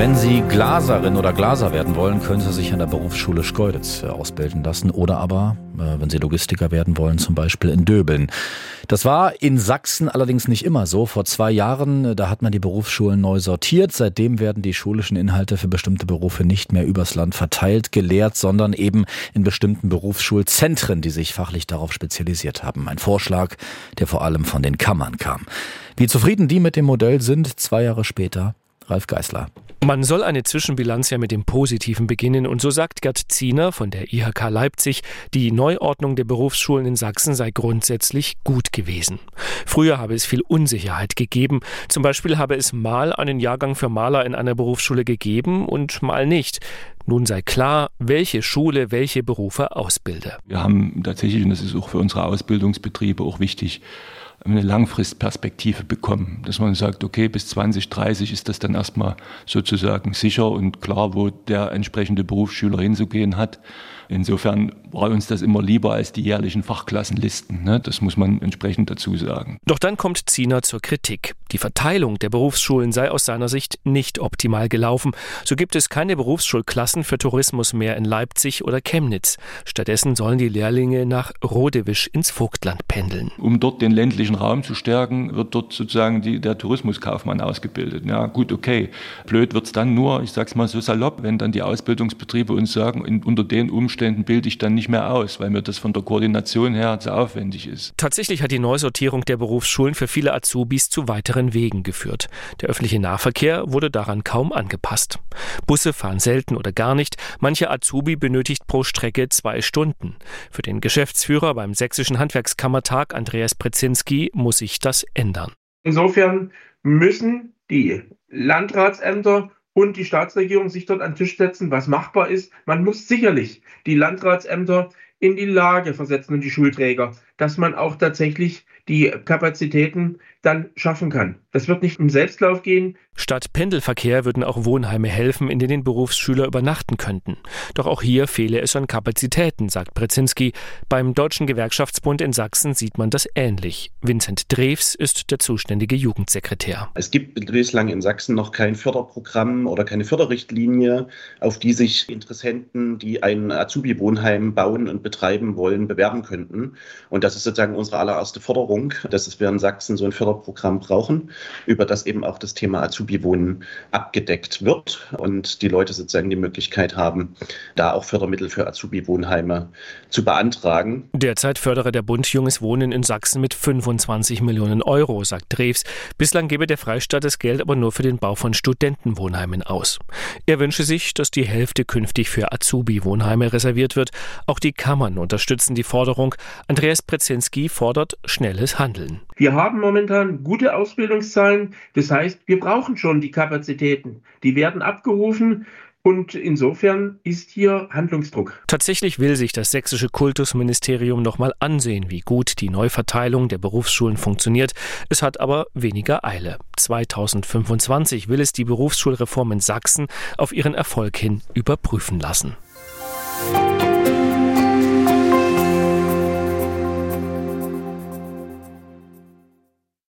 Wenn Sie Glaserin oder Glaser werden wollen, können Sie sich an der Berufsschule Schkeuditz äh, ausbilden lassen oder aber, äh, wenn Sie Logistiker werden wollen, zum Beispiel in Döbeln. Das war in Sachsen allerdings nicht immer so. Vor zwei Jahren, äh, da hat man die Berufsschulen neu sortiert. Seitdem werden die schulischen Inhalte für bestimmte Berufe nicht mehr übers Land verteilt, gelehrt, sondern eben in bestimmten Berufsschulzentren, die sich fachlich darauf spezialisiert haben. Ein Vorschlag, der vor allem von den Kammern kam. Wie zufrieden die mit dem Modell sind, zwei Jahre später, Ralf Geißler. Man soll eine Zwischenbilanz ja mit dem Positiven beginnen und so sagt Gerd Ziener von der IHK Leipzig, die Neuordnung der Berufsschulen in Sachsen sei grundsätzlich gut gewesen. Früher habe es viel Unsicherheit gegeben. Zum Beispiel habe es mal einen Jahrgang für Maler in einer Berufsschule gegeben und mal nicht. Nun sei klar, welche Schule welche Berufe ausbilde. Wir haben tatsächlich, und das ist auch für unsere Ausbildungsbetriebe auch wichtig, eine Langfristperspektive bekommen, dass man sagt, okay, bis 2030 ist das dann erstmal sozusagen sicher und klar, wo der entsprechende Berufsschüler hinzugehen hat. Insofern war uns das immer lieber als die jährlichen Fachklassenlisten. Ne? Das muss man entsprechend dazu sagen. Doch dann kommt Ziener zur Kritik. Die Verteilung der Berufsschulen sei aus seiner Sicht nicht optimal gelaufen. So gibt es keine Berufsschulklassen für Tourismus mehr in Leipzig oder Chemnitz. Stattdessen sollen die Lehrlinge nach Rodewisch ins Vogtland pendeln. Um dort den ländlichen Raum zu stärken, wird dort sozusagen die, der Tourismuskaufmann ausgebildet. Ja, gut, okay. Blöd wird es dann nur, ich sag's mal so salopp, wenn dann die Ausbildungsbetriebe uns sagen, in, unter den Umständen bilde ich dann nicht mehr aus, weil mir das von der Koordination her zu aufwendig ist. Tatsächlich hat die Neusortierung der Berufsschulen für viele Azubis zu weiteren Wegen geführt. Der öffentliche Nahverkehr wurde daran kaum angepasst. Busse fahren selten oder gar nicht. Manche Azubi benötigt pro Strecke zwei Stunden. Für den Geschäftsführer beim Sächsischen Handwerkskammertag Andreas Prezinski muss sich das ändern. Insofern müssen die Landratsämter und die Staatsregierung sich dort an den Tisch setzen, was machbar ist. Man muss sicherlich die Landratsämter in die Lage versetzen und die Schulträger, dass man auch tatsächlich die Kapazitäten dann schaffen kann. Das wird nicht im Selbstlauf gehen. Statt Pendelverkehr würden auch Wohnheime helfen, in denen Berufsschüler übernachten könnten. Doch auch hier fehle es an Kapazitäten, sagt Brezinski. Beim Deutschen Gewerkschaftsbund in Sachsen sieht man das ähnlich. Vincent Drews ist der zuständige Jugendsekretär. Es gibt bislang in Sachsen noch kein Förderprogramm oder keine Förderrichtlinie, auf die sich Interessenten, die ein Azubi-Wohnheim bauen und betreiben wollen, bewerben könnten. Und das ist sozusagen unsere allererste Forderung, dass wir in Sachsen so ein Förder Förderprogramm brauchen, über das eben auch das Thema Azubi-Wohnen abgedeckt wird und die Leute sozusagen die Möglichkeit haben, da auch Fördermittel für Azubi-Wohnheime zu beantragen. Derzeit fördere der Bund Junges Wohnen in Sachsen mit 25 Millionen Euro, sagt Drews. Bislang gebe der Freistaat das Geld aber nur für den Bau von Studentenwohnheimen aus. Er wünsche sich, dass die Hälfte künftig für Azubi-Wohnheime reserviert wird. Auch die Kammern unterstützen die Forderung. Andreas Prezinski fordert schnelles Handeln. Wir haben momentan momentan gute Ausbildungszahlen. Das heißt, wir brauchen schon die Kapazitäten. Die werden abgerufen. Und insofern ist hier Handlungsdruck. Tatsächlich will sich das sächsische Kultusministerium noch mal ansehen, wie gut die Neuverteilung der Berufsschulen funktioniert. Es hat aber weniger Eile. 2025 will es die Berufsschulreform in Sachsen auf ihren Erfolg hin überprüfen lassen.